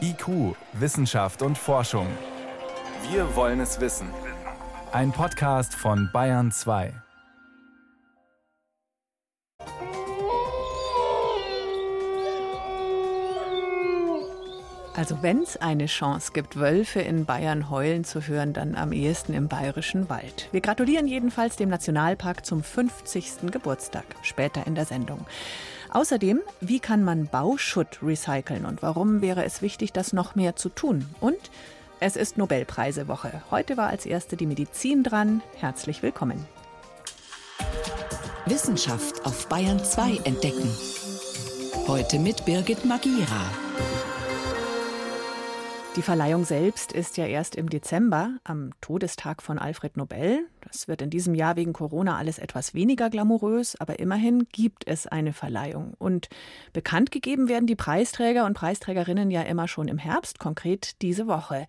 IQ, Wissenschaft und Forschung. Wir wollen es wissen. Ein Podcast von Bayern 2. Also wenn es eine Chance gibt, Wölfe in Bayern heulen zu hören, dann am ehesten im bayerischen Wald. Wir gratulieren jedenfalls dem Nationalpark zum 50. Geburtstag, später in der Sendung. Außerdem, wie kann man Bauschutt recyceln und warum wäre es wichtig, das noch mehr zu tun? Und es ist Nobelpreisewoche. Heute war als erste die Medizin dran. Herzlich willkommen. Wissenschaft auf Bayern 2 entdecken. Heute mit Birgit Magira. Die Verleihung selbst ist ja erst im Dezember, am Todestag von Alfred Nobel. Das wird in diesem Jahr wegen Corona alles etwas weniger glamourös, aber immerhin gibt es eine Verleihung. Und bekannt gegeben werden die Preisträger und Preisträgerinnen ja immer schon im Herbst, konkret diese Woche.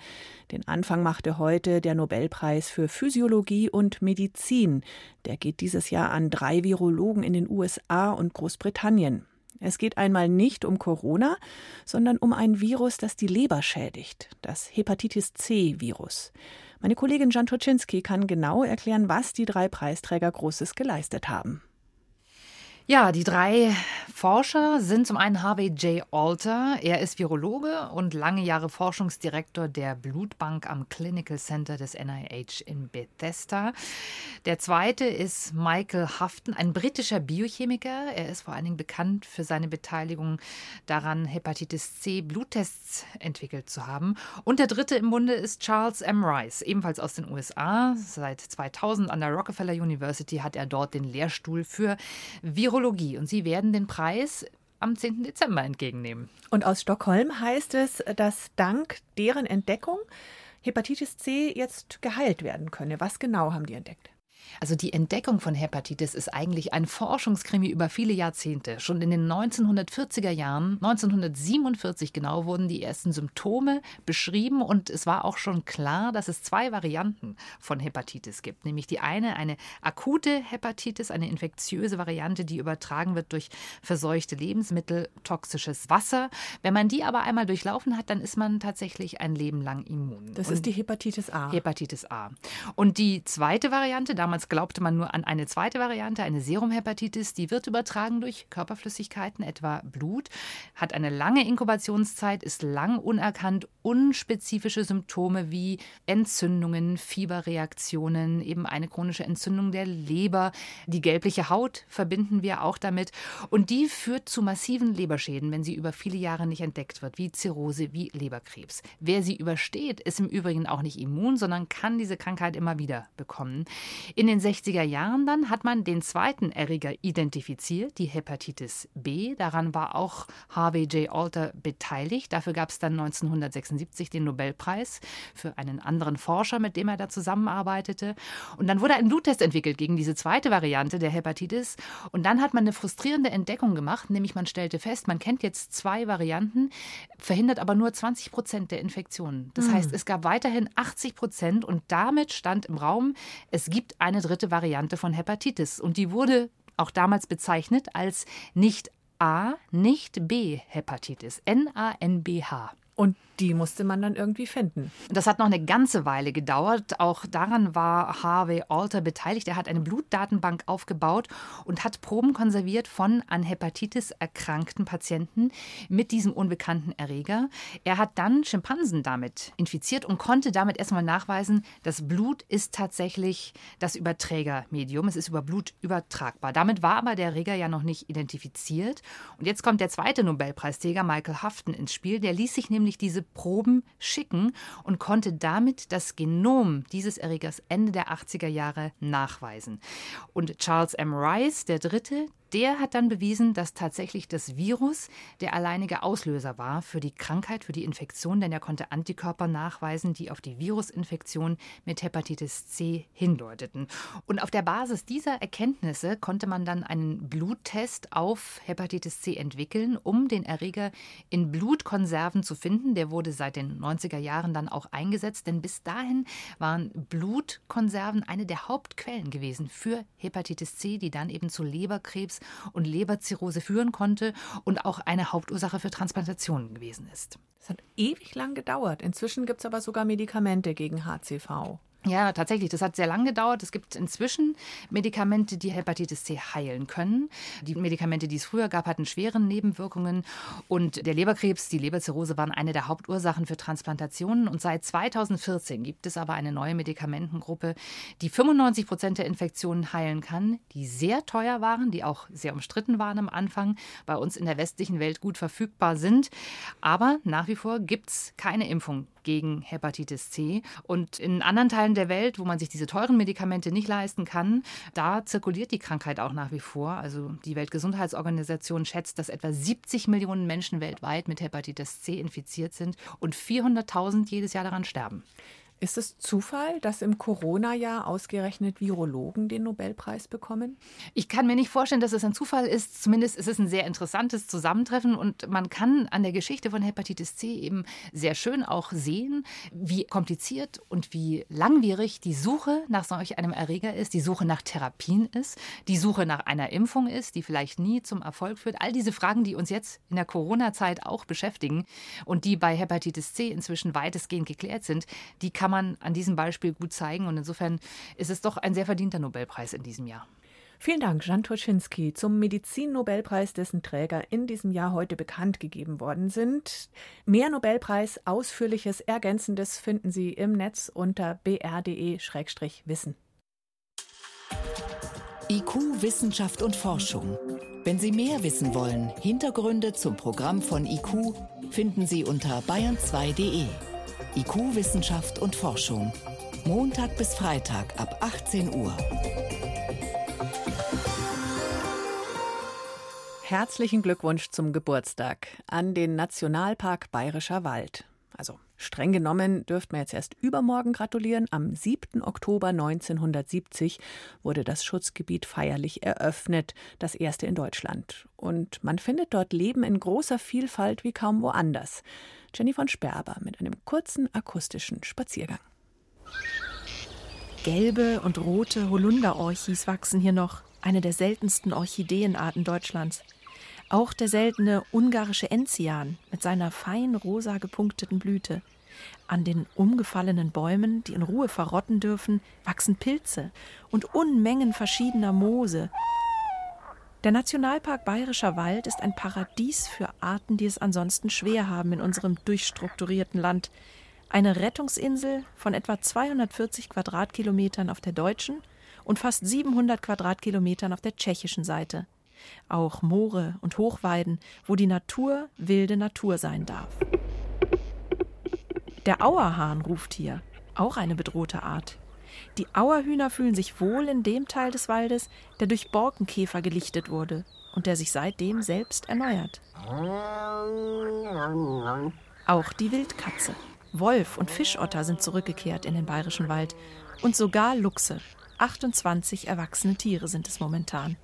Den Anfang machte heute der Nobelpreis für Physiologie und Medizin. Der geht dieses Jahr an drei Virologen in den USA und Großbritannien. Es geht einmal nicht um Corona, sondern um ein Virus, das die Leber schädigt, das Hepatitis C-Virus. Meine Kollegin Jan Toczynski kann genau erklären, was die drei Preisträger Großes geleistet haben. Ja, die drei Forscher sind zum einen Harvey J. Alter. Er ist Virologe und lange Jahre Forschungsdirektor der Blutbank am Clinical Center des NIH in Bethesda. Der zweite ist Michael Hafton, ein britischer Biochemiker. Er ist vor allen Dingen bekannt für seine Beteiligung daran, Hepatitis C Bluttests entwickelt zu haben. Und der dritte im Bunde ist Charles M. Rice, ebenfalls aus den USA. Seit 2000 an der Rockefeller University hat er dort den Lehrstuhl für Virologie Virologie und Sie werden den Preis am 10. Dezember entgegennehmen. Und aus Stockholm heißt es, dass dank deren Entdeckung Hepatitis C jetzt geheilt werden könne. Was genau haben die entdeckt? Also die Entdeckung von Hepatitis ist eigentlich ein Forschungskrimi über viele Jahrzehnte. Schon in den 1940er Jahren, 1947 genau, wurden die ersten Symptome beschrieben und es war auch schon klar, dass es zwei Varianten von Hepatitis gibt. Nämlich die eine, eine akute Hepatitis, eine infektiöse Variante, die übertragen wird durch verseuchte Lebensmittel, toxisches Wasser. Wenn man die aber einmal durchlaufen hat, dann ist man tatsächlich ein Leben lang immun. Das und ist die Hepatitis A. Hepatitis A. Und die zweite Variante, damals Damals glaubte man nur an eine zweite Variante, eine Serumhepatitis. Die wird übertragen durch Körperflüssigkeiten, etwa Blut, hat eine lange Inkubationszeit, ist lang unerkannt, unspezifische Symptome wie Entzündungen, Fieberreaktionen, eben eine chronische Entzündung der Leber. Die gelbliche Haut verbinden wir auch damit. Und die führt zu massiven Leberschäden, wenn sie über viele Jahre nicht entdeckt wird, wie Zirrhose, wie Leberkrebs. Wer sie übersteht, ist im Übrigen auch nicht immun, sondern kann diese Krankheit immer wieder bekommen. In den 60er Jahren dann hat man den zweiten Erreger identifiziert, die Hepatitis B. Daran war auch Harvey J. Alter beteiligt. Dafür gab es dann 1976 den Nobelpreis für einen anderen Forscher, mit dem er da zusammenarbeitete. Und dann wurde ein Bluttest entwickelt gegen diese zweite Variante der Hepatitis. Und dann hat man eine frustrierende Entdeckung gemacht, nämlich man stellte fest, man kennt jetzt zwei Varianten, verhindert aber nur 20 Prozent der Infektionen. Das mhm. heißt, es gab weiterhin 80 Prozent und damit stand im Raum, es gibt eine eine dritte Variante von Hepatitis. Und die wurde auch damals bezeichnet als nicht A, nicht B Hepatitis, N-A-N-B-H. Und die musste man dann irgendwie finden. Das hat noch eine ganze Weile gedauert. Auch daran war Harvey Alter beteiligt. Er hat eine Blutdatenbank aufgebaut und hat Proben konserviert von an Hepatitis erkrankten Patienten mit diesem unbekannten Erreger. Er hat dann Schimpansen damit infiziert und konnte damit erstmal nachweisen, das Blut ist tatsächlich das Überträgermedium. Es ist über Blut übertragbar. Damit war aber der Erreger ja noch nicht identifiziert. Und jetzt kommt der zweite Nobelpreisträger, Michael Hafton, ins Spiel. Der ließ sich nämlich diese Proben schicken und konnte damit das Genom dieses Erregers Ende der 80er Jahre nachweisen. Und Charles M. Rice, der Dritte, der hat dann bewiesen, dass tatsächlich das Virus der alleinige Auslöser war für die Krankheit, für die Infektion, denn er konnte Antikörper nachweisen, die auf die Virusinfektion mit Hepatitis C hindeuteten. Und auf der Basis dieser Erkenntnisse konnte man dann einen Bluttest auf Hepatitis C entwickeln, um den Erreger in Blutkonserven zu finden. Der wurde seit den 90er Jahren dann auch eingesetzt, denn bis dahin waren Blutkonserven eine der Hauptquellen gewesen für Hepatitis C, die dann eben zu Leberkrebs und Leberzirrhose führen konnte und auch eine Hauptursache für Transplantationen gewesen ist. Es hat ewig lang gedauert. Inzwischen gibt es aber sogar Medikamente gegen HCV. Ja, tatsächlich. Das hat sehr lange gedauert. Es gibt inzwischen Medikamente, die Hepatitis C heilen können. Die Medikamente, die es früher gab, hatten schwere Nebenwirkungen. Und der Leberkrebs, die Leberzirrhose waren eine der Hauptursachen für Transplantationen. Und seit 2014 gibt es aber eine neue Medikamentengruppe, die 95 Prozent der Infektionen heilen kann, die sehr teuer waren, die auch sehr umstritten waren am Anfang, bei uns in der westlichen Welt gut verfügbar sind. Aber nach wie vor gibt es keine Impfung gegen Hepatitis C. Und in anderen Teilen der Welt, wo man sich diese teuren Medikamente nicht leisten kann, da zirkuliert die Krankheit auch nach wie vor. Also die Weltgesundheitsorganisation schätzt, dass etwa 70 Millionen Menschen weltweit mit Hepatitis C infiziert sind und 400.000 jedes Jahr daran sterben. Ist es Zufall, dass im Corona-Jahr ausgerechnet Virologen den Nobelpreis bekommen? Ich kann mir nicht vorstellen, dass es ein Zufall ist. Zumindest ist es ein sehr interessantes Zusammentreffen und man kann an der Geschichte von Hepatitis C eben sehr schön auch sehen, wie kompliziert und wie langwierig die Suche nach solch einem Erreger ist, die Suche nach Therapien ist, die Suche nach einer Impfung ist, die vielleicht nie zum Erfolg führt. All diese Fragen, die uns jetzt in der Corona-Zeit auch beschäftigen und die bei Hepatitis C inzwischen weitestgehend geklärt sind, die kann kann man an diesem Beispiel gut zeigen. Und insofern ist es doch ein sehr verdienter Nobelpreis in diesem Jahr. Vielen Dank, Jan Toczynski, zum Medizin-Nobelpreis, dessen Träger in diesem Jahr heute bekannt gegeben worden sind. Mehr Nobelpreis, ausführliches, ergänzendes finden Sie im Netz unter br.de-wissen. IQ, Wissenschaft und Forschung. Wenn Sie mehr wissen wollen, Hintergründe zum Programm von IQ finden Sie unter bayern2.de. IQ Wissenschaft und Forschung. Montag bis Freitag ab 18 Uhr. Herzlichen Glückwunsch zum Geburtstag an den Nationalpark Bayerischer Wald. Also streng genommen dürften wir jetzt erst übermorgen gratulieren. Am 7. Oktober 1970 wurde das Schutzgebiet feierlich eröffnet, das erste in Deutschland. Und man findet dort Leben in großer Vielfalt wie kaum woanders. Jenny von Sperber mit einem kurzen akustischen Spaziergang. Gelbe und rote Holunderorchis wachsen hier noch, eine der seltensten Orchideenarten Deutschlands. Auch der seltene ungarische Enzian mit seiner fein rosa gepunkteten Blüte. An den umgefallenen Bäumen, die in Ruhe verrotten dürfen, wachsen Pilze und Unmengen verschiedener Moose, der Nationalpark Bayerischer Wald ist ein Paradies für Arten, die es ansonsten schwer haben in unserem durchstrukturierten Land. Eine Rettungsinsel von etwa 240 Quadratkilometern auf der deutschen und fast 700 Quadratkilometern auf der tschechischen Seite. Auch Moore und Hochweiden, wo die Natur wilde Natur sein darf. Der Auerhahn ruft hier, auch eine bedrohte Art. Die Auerhühner fühlen sich wohl in dem Teil des Waldes, der durch Borkenkäfer gelichtet wurde und der sich seitdem selbst erneuert. Auch die Wildkatze, Wolf und Fischotter sind zurückgekehrt in den bayerischen Wald und sogar Luchse. 28 erwachsene Tiere sind es momentan.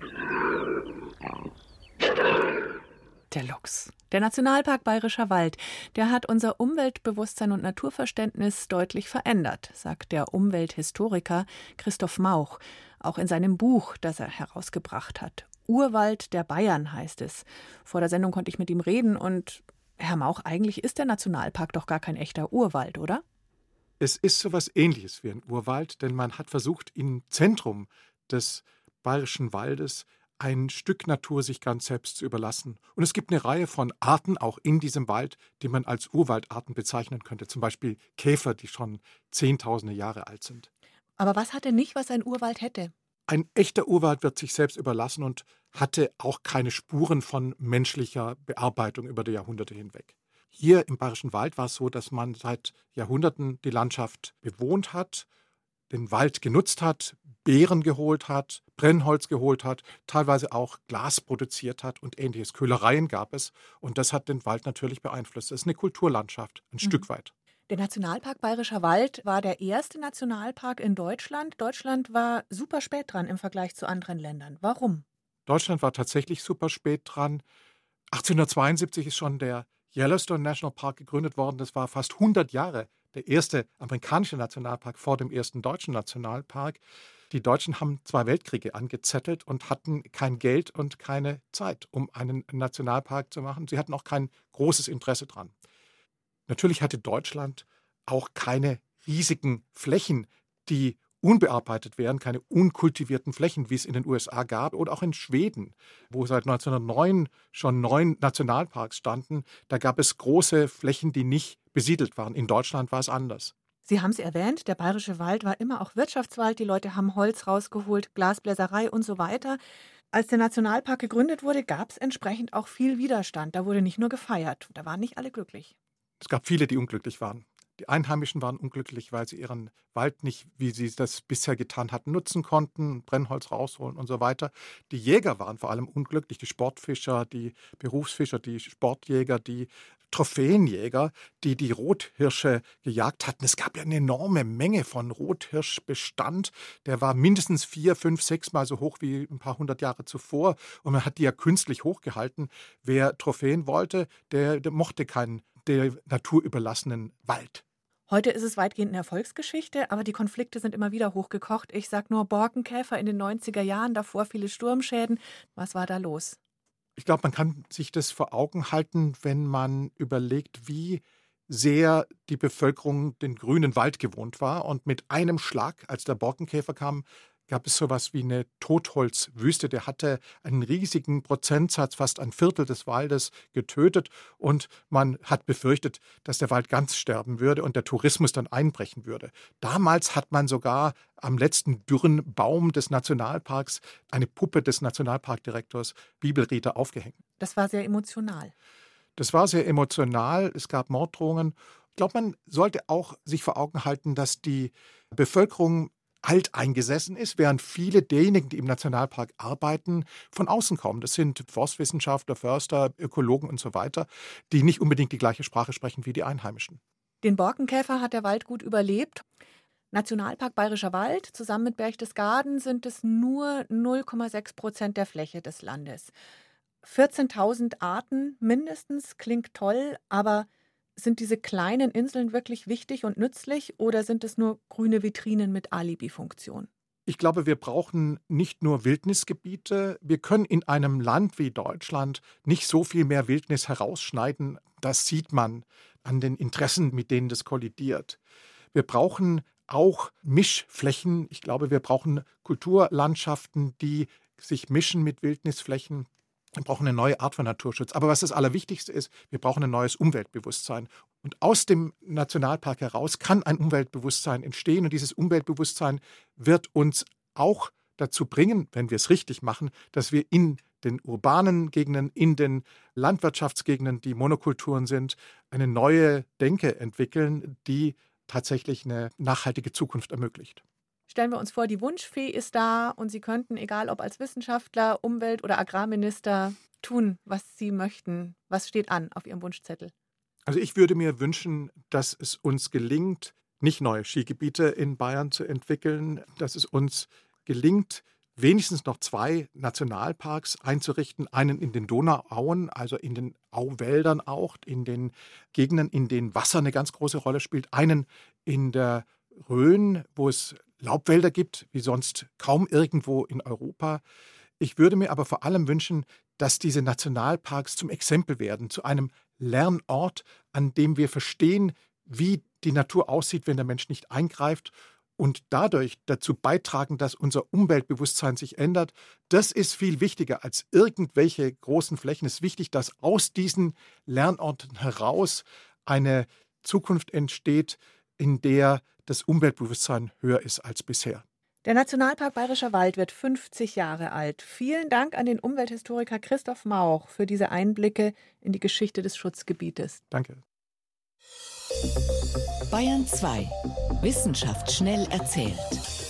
Der Luchs. Der Nationalpark Bayerischer Wald, der hat unser Umweltbewusstsein und Naturverständnis deutlich verändert, sagt der Umwelthistoriker Christoph Mauch, auch in seinem Buch, das er herausgebracht hat. Urwald der Bayern heißt es. Vor der Sendung konnte ich mit ihm reden und Herr Mauch, eigentlich ist der Nationalpark doch gar kein echter Urwald, oder? Es ist so etwas ähnliches wie ein Urwald, denn man hat versucht, im Zentrum des bayerischen Waldes ein Stück Natur sich ganz selbst zu überlassen. Und es gibt eine Reihe von Arten auch in diesem Wald, die man als Urwaldarten bezeichnen könnte. Zum Beispiel Käfer, die schon Zehntausende Jahre alt sind. Aber was hat er nicht, was ein Urwald hätte? Ein echter Urwald wird sich selbst überlassen und hatte auch keine Spuren von menschlicher Bearbeitung über die Jahrhunderte hinweg. Hier im Bayerischen Wald war es so, dass man seit Jahrhunderten die Landschaft bewohnt hat, den Wald genutzt hat, Beeren geholt hat, Brennholz geholt hat, teilweise auch Glas produziert hat und ähnliches. Köhlereien gab es und das hat den Wald natürlich beeinflusst. Es ist eine Kulturlandschaft, ein mhm. Stück weit. Der Nationalpark Bayerischer Wald war der erste Nationalpark in Deutschland. Deutschland war super spät dran im Vergleich zu anderen Ländern. Warum? Deutschland war tatsächlich super spät dran. 1872 ist schon der Yellowstone National Park gegründet worden. Das war fast 100 Jahre der erste amerikanische Nationalpark vor dem ersten deutschen Nationalpark. Die Deutschen haben zwei Weltkriege angezettelt und hatten kein Geld und keine Zeit, um einen Nationalpark zu machen. Sie hatten auch kein großes Interesse dran. Natürlich hatte Deutschland auch keine riesigen Flächen, die unbearbeitet wären, keine unkultivierten Flächen, wie es in den USA gab oder auch in Schweden, wo seit 1909 schon neun Nationalparks standen. Da gab es große Flächen, die nicht besiedelt waren. In Deutschland war es anders. Sie haben es erwähnt, der bayerische Wald war immer auch Wirtschaftswald. Die Leute haben Holz rausgeholt, Glasbläserei und so weiter. Als der Nationalpark gegründet wurde, gab es entsprechend auch viel Widerstand. Da wurde nicht nur gefeiert. Da waren nicht alle glücklich. Es gab viele, die unglücklich waren. Die Einheimischen waren unglücklich, weil sie ihren Wald nicht, wie sie das bisher getan hatten, nutzen konnten, Brennholz rausholen und so weiter. Die Jäger waren vor allem unglücklich, die Sportfischer, die Berufsfischer, die Sportjäger, die Trophäenjäger, die die Rothirsche gejagt hatten. Es gab ja eine enorme Menge von Rothirschbestand. Der war mindestens vier, fünf, sechs Mal so hoch wie ein paar hundert Jahre zuvor. Und man hat die ja künstlich hochgehalten. Wer Trophäen wollte, der, der mochte keinen der Natur überlassenen Wald. Heute ist es weitgehend eine Erfolgsgeschichte, aber die Konflikte sind immer wieder hochgekocht. Ich sage nur Borkenkäfer in den 90er Jahren, davor viele Sturmschäden. Was war da los? Ich glaube, man kann sich das vor Augen halten, wenn man überlegt, wie sehr die Bevölkerung den grünen Wald gewohnt war. Und mit einem Schlag, als der Borkenkäfer kam, gab es sowas wie eine Totholzwüste. Der hatte einen riesigen Prozentsatz, fast ein Viertel des Waldes getötet und man hat befürchtet, dass der Wald ganz sterben würde und der Tourismus dann einbrechen würde. Damals hat man sogar am letzten dürren Baum des Nationalparks eine Puppe des Nationalparkdirektors Bibelrieder aufgehängt. Das war sehr emotional. Das war sehr emotional. Es gab Morddrohungen. Ich glaube, man sollte auch sich vor Augen halten, dass die Bevölkerung alteingesessen ist, während viele derjenigen, die im Nationalpark arbeiten, von außen kommen. Das sind Forstwissenschaftler, Förster, Ökologen und so weiter, die nicht unbedingt die gleiche Sprache sprechen wie die Einheimischen. Den Borkenkäfer hat der Wald gut überlebt. Nationalpark Bayerischer Wald zusammen mit Berchtesgaden sind es nur 0,6 Prozent der Fläche des Landes. 14.000 Arten mindestens klingt toll, aber sind diese kleinen Inseln wirklich wichtig und nützlich oder sind es nur grüne Vitrinen mit Alibi-Funktion? Ich glaube, wir brauchen nicht nur Wildnisgebiete. Wir können in einem Land wie Deutschland nicht so viel mehr Wildnis herausschneiden. Das sieht man an den Interessen, mit denen das kollidiert. Wir brauchen auch Mischflächen. Ich glaube, wir brauchen Kulturlandschaften, die sich mischen mit Wildnisflächen. Wir brauchen eine neue Art von Naturschutz. Aber was das Allerwichtigste ist, wir brauchen ein neues Umweltbewusstsein. Und aus dem Nationalpark heraus kann ein Umweltbewusstsein entstehen. Und dieses Umweltbewusstsein wird uns auch dazu bringen, wenn wir es richtig machen, dass wir in den urbanen Gegenden, in den Landwirtschaftsgegenden, die Monokulturen sind, eine neue Denke entwickeln, die tatsächlich eine nachhaltige Zukunft ermöglicht. Stellen wir uns vor, die Wunschfee ist da und Sie könnten, egal ob als Wissenschaftler, Umwelt- oder Agrarminister, tun, was Sie möchten. Was steht an auf Ihrem Wunschzettel? Also ich würde mir wünschen, dass es uns gelingt, nicht neue Skigebiete in Bayern zu entwickeln, dass es uns gelingt, wenigstens noch zwei Nationalparks einzurichten. Einen in den Donauauen, also in den Auwäldern auch, in den Gegenden, in denen Wasser eine ganz große Rolle spielt. Einen in der Rhön, wo es Laubwälder gibt, wie sonst kaum irgendwo in Europa. Ich würde mir aber vor allem wünschen, dass diese Nationalparks zum Exempel werden, zu einem Lernort, an dem wir verstehen, wie die Natur aussieht, wenn der Mensch nicht eingreift und dadurch dazu beitragen, dass unser Umweltbewusstsein sich ändert. Das ist viel wichtiger als irgendwelche großen Flächen. Es ist wichtig, dass aus diesen Lernorten heraus eine Zukunft entsteht, in der das Umweltbewusstsein höher ist als bisher. Der Nationalpark Bayerischer Wald wird 50 Jahre alt. Vielen Dank an den Umwelthistoriker Christoph Mauch für diese Einblicke in die Geschichte des Schutzgebietes. Danke. Bayern 2. Wissenschaft schnell erzählt.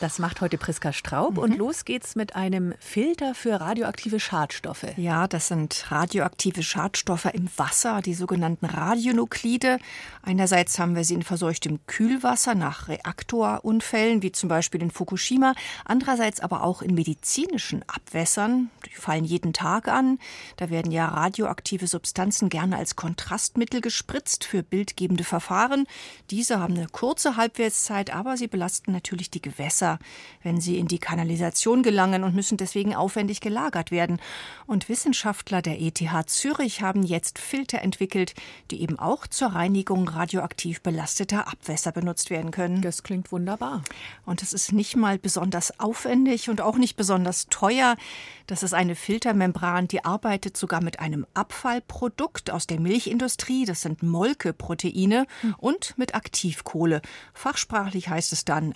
Das macht heute Priska Straub mhm. und los geht's mit einem Filter für radioaktive Schadstoffe. Ja, das sind radioaktive Schadstoffe im Wasser, die sogenannten Radionuklide. Einerseits haben wir sie in verseuchtem Kühlwasser nach Reaktorunfällen, wie zum Beispiel in Fukushima, andererseits aber auch in medizinischen Abwässern. Die fallen jeden Tag an. Da werden ja radioaktive Substanzen gerne als Kontrastmittel gespritzt für bildgebende Verfahren. Diese haben eine kurze Halbwertszeit, aber sie belasten natürlich die Gewässer wenn sie in die Kanalisation gelangen und müssen deswegen aufwendig gelagert werden. Und Wissenschaftler der ETH Zürich haben jetzt Filter entwickelt, die eben auch zur Reinigung radioaktiv belasteter Abwässer benutzt werden können. Das klingt wunderbar. Und es ist nicht mal besonders aufwendig und auch nicht besonders teuer. Das ist eine Filtermembran, die arbeitet sogar mit einem Abfallprodukt aus der Milchindustrie. Das sind Molkeproteine hm. und mit Aktivkohle. Fachsprachlich heißt es dann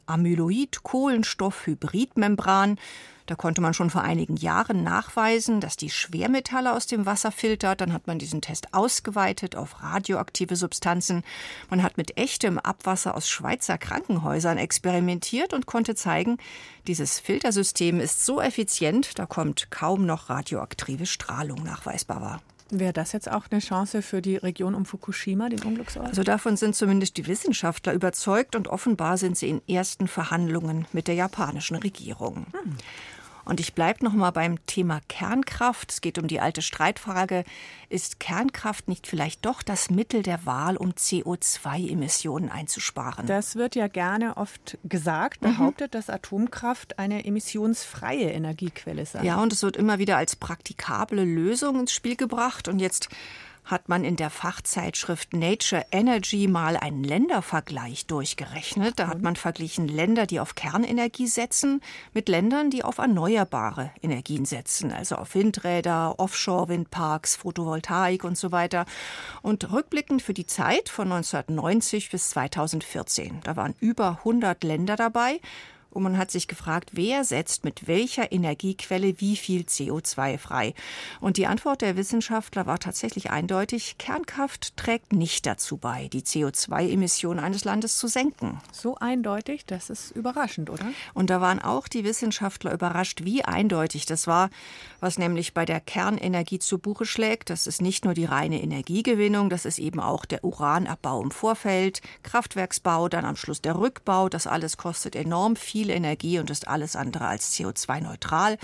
Amyloid-Kohlenstoff-Hybridmembran. Da konnte man schon vor einigen Jahren nachweisen, dass die Schwermetalle aus dem Wasser filtert. Dann hat man diesen Test ausgeweitet auf radioaktive Substanzen. Man hat mit echtem Abwasser aus Schweizer Krankenhäusern experimentiert und konnte zeigen, dieses Filtersystem ist so effizient, da kommt kaum noch radioaktive Strahlung nachweisbar wahr. Wäre das jetzt auch eine Chance für die Region um Fukushima, den Unglücksort? Also davon sind zumindest die Wissenschaftler überzeugt und offenbar sind sie in ersten Verhandlungen mit der japanischen Regierung. Hm. Und ich bleibe noch mal beim Thema Kernkraft. Es geht um die alte Streitfrage: Ist Kernkraft nicht vielleicht doch das Mittel der Wahl, um CO2-Emissionen einzusparen? Das wird ja gerne oft gesagt, mhm. behauptet, mhm. dass Atomkraft eine emissionsfreie Energiequelle sei. Ja, und es wird immer wieder als praktikable Lösung ins Spiel gebracht. Und jetzt hat man in der Fachzeitschrift Nature Energy mal einen Ländervergleich durchgerechnet. Da hat man verglichen Länder, die auf Kernenergie setzen, mit Ländern, die auf erneuerbare Energien setzen, also auf Windräder, Offshore-Windparks, Photovoltaik und so weiter. Und rückblickend für die Zeit von 1990 bis 2014, da waren über 100 Länder dabei und man hat sich gefragt, wer setzt mit welcher Energiequelle wie viel CO2 frei. Und die Antwort der Wissenschaftler war tatsächlich eindeutig, Kernkraft trägt nicht dazu bei, die CO2-Emissionen eines Landes zu senken. So eindeutig, das ist überraschend, oder? Und da waren auch die Wissenschaftler überrascht, wie eindeutig das war, was nämlich bei der Kernenergie zu Buche schlägt. Das ist nicht nur die reine Energiegewinnung, das ist eben auch der Uranabbau im Vorfeld, Kraftwerksbau, dann am Schluss der Rückbau. Das alles kostet enorm viel viel Energie und ist alles andere als CO2-neutral.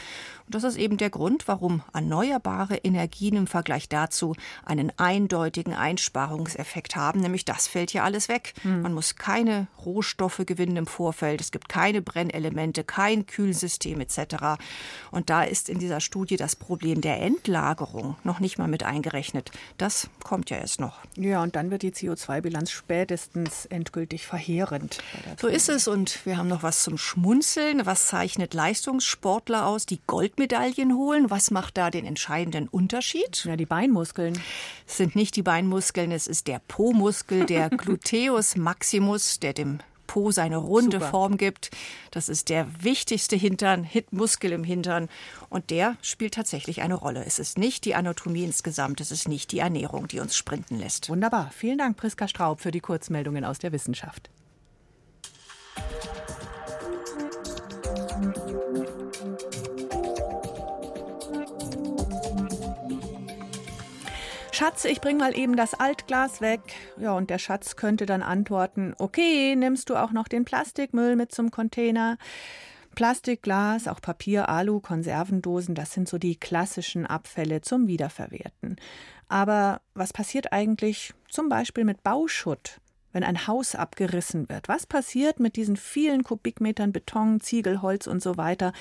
Und das ist eben der Grund, warum erneuerbare Energien im Vergleich dazu einen eindeutigen Einsparungseffekt haben, nämlich das fällt ja alles weg. Mhm. Man muss keine Rohstoffe gewinnen im Vorfeld, es gibt keine Brennelemente, kein Kühlsystem etc. Und da ist in dieser Studie das Problem der Endlagerung noch nicht mal mit eingerechnet. Das kommt ja erst noch. Ja, und dann wird die CO2-Bilanz spätestens endgültig verheerend. So ist es und wir haben noch was zum Schmunzeln. Was zeichnet Leistungssportler aus, die Goldmedaillen holen? Was macht da den entscheidenden Unterschied? Ja, die Beinmuskeln. Es sind nicht die Beinmuskeln, es ist der Po-Muskel, der Gluteus maximus, der dem Po seine runde Super. Form gibt. Das ist der wichtigste Hintern, Hitmuskel im Hintern. Und der spielt tatsächlich eine Rolle. Es ist nicht die Anatomie insgesamt, es ist nicht die Ernährung, die uns sprinten lässt. Wunderbar. Vielen Dank, Priska Straub, für die Kurzmeldungen aus der Wissenschaft. Schatz, ich bring mal eben das Altglas weg. Ja, und der Schatz könnte dann antworten, okay, nimmst du auch noch den Plastikmüll mit zum Container? Plastik, Glas, auch Papier, Alu, Konservendosen, das sind so die klassischen Abfälle zum Wiederverwerten. Aber was passiert eigentlich zum Beispiel mit Bauschutt? Wenn ein Haus abgerissen wird. Was passiert mit diesen vielen Kubikmetern Beton, Ziegel, Holz und so weiter?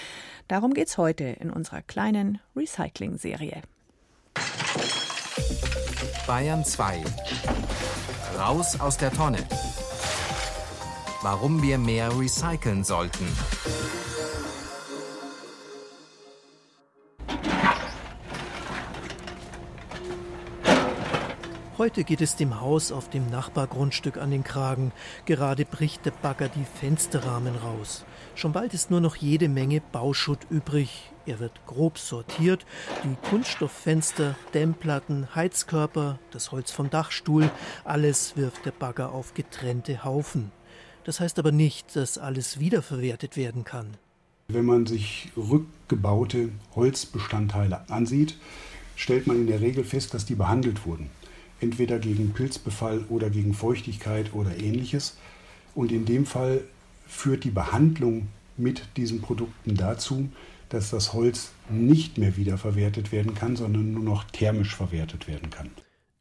Darum geht's heute in unserer kleinen Recycling-Serie. Bayern 2. Raus aus der Tonne. Warum wir mehr recyceln sollten. Heute geht es dem Haus auf dem Nachbargrundstück an den Kragen. Gerade bricht der Bagger die Fensterrahmen raus. Schon bald ist nur noch jede Menge Bauschutt übrig. Er wird grob sortiert. Die Kunststofffenster, Dämmplatten, Heizkörper, das Holz vom Dachstuhl, alles wirft der Bagger auf getrennte Haufen. Das heißt aber nicht, dass alles wiederverwertet werden kann. Wenn man sich rückgebaute Holzbestandteile ansieht, stellt man in der Regel fest, dass die behandelt wurden. Entweder gegen Pilzbefall oder gegen Feuchtigkeit oder ähnliches. Und in dem Fall führt die Behandlung mit diesen Produkten dazu, dass das Holz nicht mehr wiederverwertet werden kann, sondern nur noch thermisch verwertet werden kann.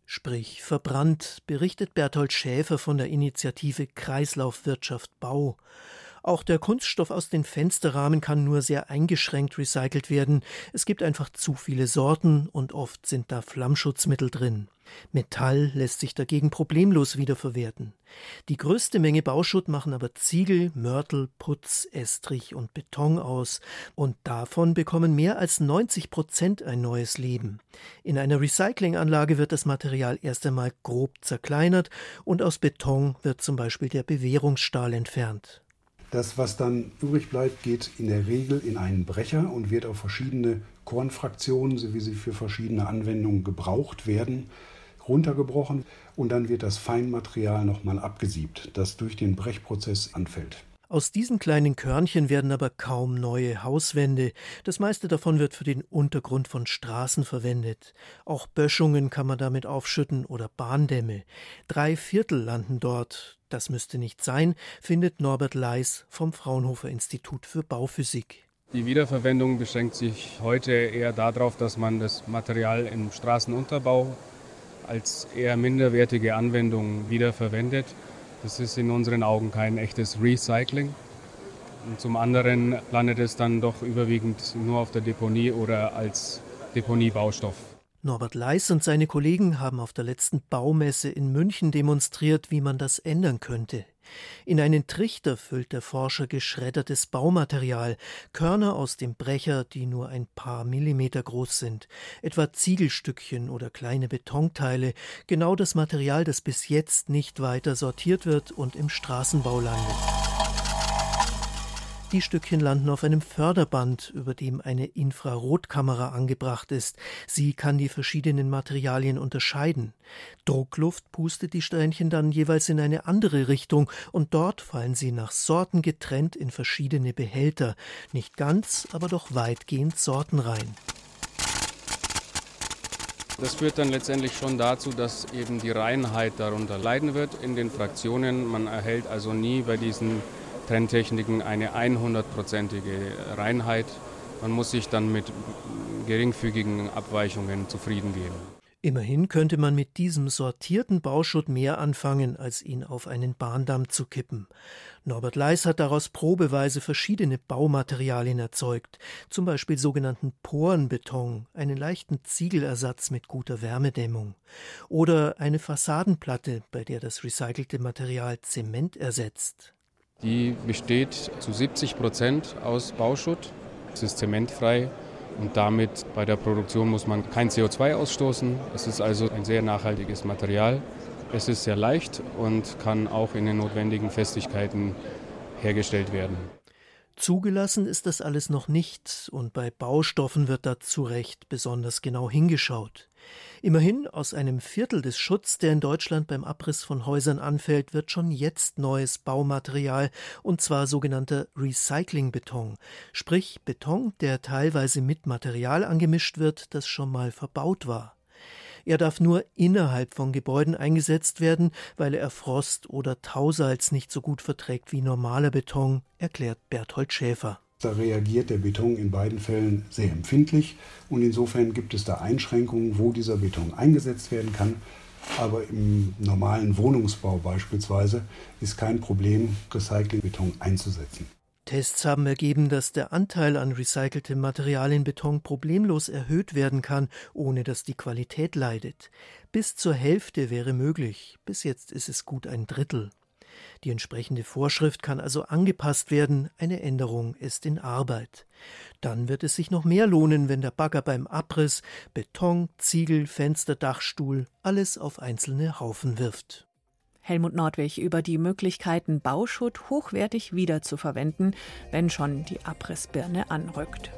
Sprich verbrannt, berichtet Berthold Schäfer von der Initiative Kreislaufwirtschaft Bau. Auch der Kunststoff aus den Fensterrahmen kann nur sehr eingeschränkt recycelt werden. Es gibt einfach zu viele Sorten und oft sind da Flammschutzmittel drin. Metall lässt sich dagegen problemlos wiederverwerten. Die größte Menge Bauschutt machen aber Ziegel, Mörtel, Putz, Estrich und Beton aus. Und davon bekommen mehr als 90 Prozent ein neues Leben. In einer Recyclinganlage wird das Material erst einmal grob zerkleinert und aus Beton wird zum Beispiel der Bewährungsstahl entfernt. Das, was dann übrig bleibt, geht in der Regel in einen Brecher und wird auf verschiedene Kornfraktionen, so wie sie für verschiedene Anwendungen gebraucht werden, runtergebrochen und dann wird das Feinmaterial nochmal abgesiebt, das durch den Brechprozess anfällt. Aus diesen kleinen Körnchen werden aber kaum neue Hauswände. Das meiste davon wird für den Untergrund von Straßen verwendet. Auch Böschungen kann man damit aufschütten oder Bahndämme. Drei Viertel landen dort. Das müsste nicht sein, findet Norbert Leis vom Fraunhofer Institut für Bauphysik. Die Wiederverwendung beschränkt sich heute eher darauf, dass man das Material im Straßenunterbau als eher minderwertige Anwendung wiederverwendet. Das ist in unseren Augen kein echtes Recycling. Und zum anderen landet es dann doch überwiegend nur auf der Deponie oder als Deponiebaustoff. Norbert Leis und seine Kollegen haben auf der letzten Baumesse in München demonstriert, wie man das ändern könnte. In einen Trichter füllt der Forscher geschreddertes Baumaterial, Körner aus dem Brecher, die nur ein paar Millimeter groß sind, etwa Ziegelstückchen oder kleine Betonteile, genau das Material, das bis jetzt nicht weiter sortiert wird und im Straßenbau landet. Die Stückchen landen auf einem Förderband, über dem eine Infrarotkamera angebracht ist. Sie kann die verschiedenen Materialien unterscheiden. Druckluft pustet die Strähnchen dann jeweils in eine andere Richtung und dort fallen sie nach Sorten getrennt in verschiedene Behälter. Nicht ganz, aber doch weitgehend sortenrein. Das führt dann letztendlich schon dazu, dass eben die Reinheit darunter leiden wird in den Fraktionen. Man erhält also nie bei diesen Trenntechniken eine 100-prozentige Reinheit. Man muss sich dann mit geringfügigen Abweichungen zufrieden geben. Immerhin könnte man mit diesem sortierten Bauschutt mehr anfangen, als ihn auf einen Bahndamm zu kippen. Norbert Leis hat daraus probeweise verschiedene Baumaterialien erzeugt, zum Beispiel sogenannten Porenbeton, einen leichten Ziegelersatz mit guter Wärmedämmung, oder eine Fassadenplatte, bei der das recycelte Material Zement ersetzt. Die besteht zu 70 Prozent aus Bauschutt. Es ist zementfrei und damit bei der Produktion muss man kein CO2 ausstoßen. Es ist also ein sehr nachhaltiges Material. Es ist sehr leicht und kann auch in den notwendigen Festigkeiten hergestellt werden. Zugelassen ist das alles noch nicht, und bei Baustoffen wird da zu Recht besonders genau hingeschaut. Immerhin aus einem Viertel des Schutz, der in Deutschland beim Abriss von Häusern anfällt, wird schon jetzt neues Baumaterial, und zwar sogenannter Recyclingbeton, sprich Beton, der teilweise mit Material angemischt wird, das schon mal verbaut war. Er darf nur innerhalb von Gebäuden eingesetzt werden, weil er Frost oder Tausalz nicht so gut verträgt wie normaler Beton, erklärt Berthold Schäfer. Da reagiert der Beton in beiden Fällen sehr empfindlich und insofern gibt es da Einschränkungen, wo dieser Beton eingesetzt werden kann. Aber im normalen Wohnungsbau beispielsweise ist kein Problem, Recyclingbeton einzusetzen. Tests haben ergeben, dass der Anteil an recyceltem Material in Beton problemlos erhöht werden kann, ohne dass die Qualität leidet. Bis zur Hälfte wäre möglich, bis jetzt ist es gut ein Drittel. Die entsprechende Vorschrift kann also angepasst werden, eine Änderung ist in Arbeit. Dann wird es sich noch mehr lohnen, wenn der Bagger beim Abriss Beton, Ziegel, Fenster, Dachstuhl alles auf einzelne Haufen wirft. Helmut Nordwig über die Möglichkeiten, Bauschutt hochwertig wiederzuverwenden, wenn schon die Abrissbirne anrückt.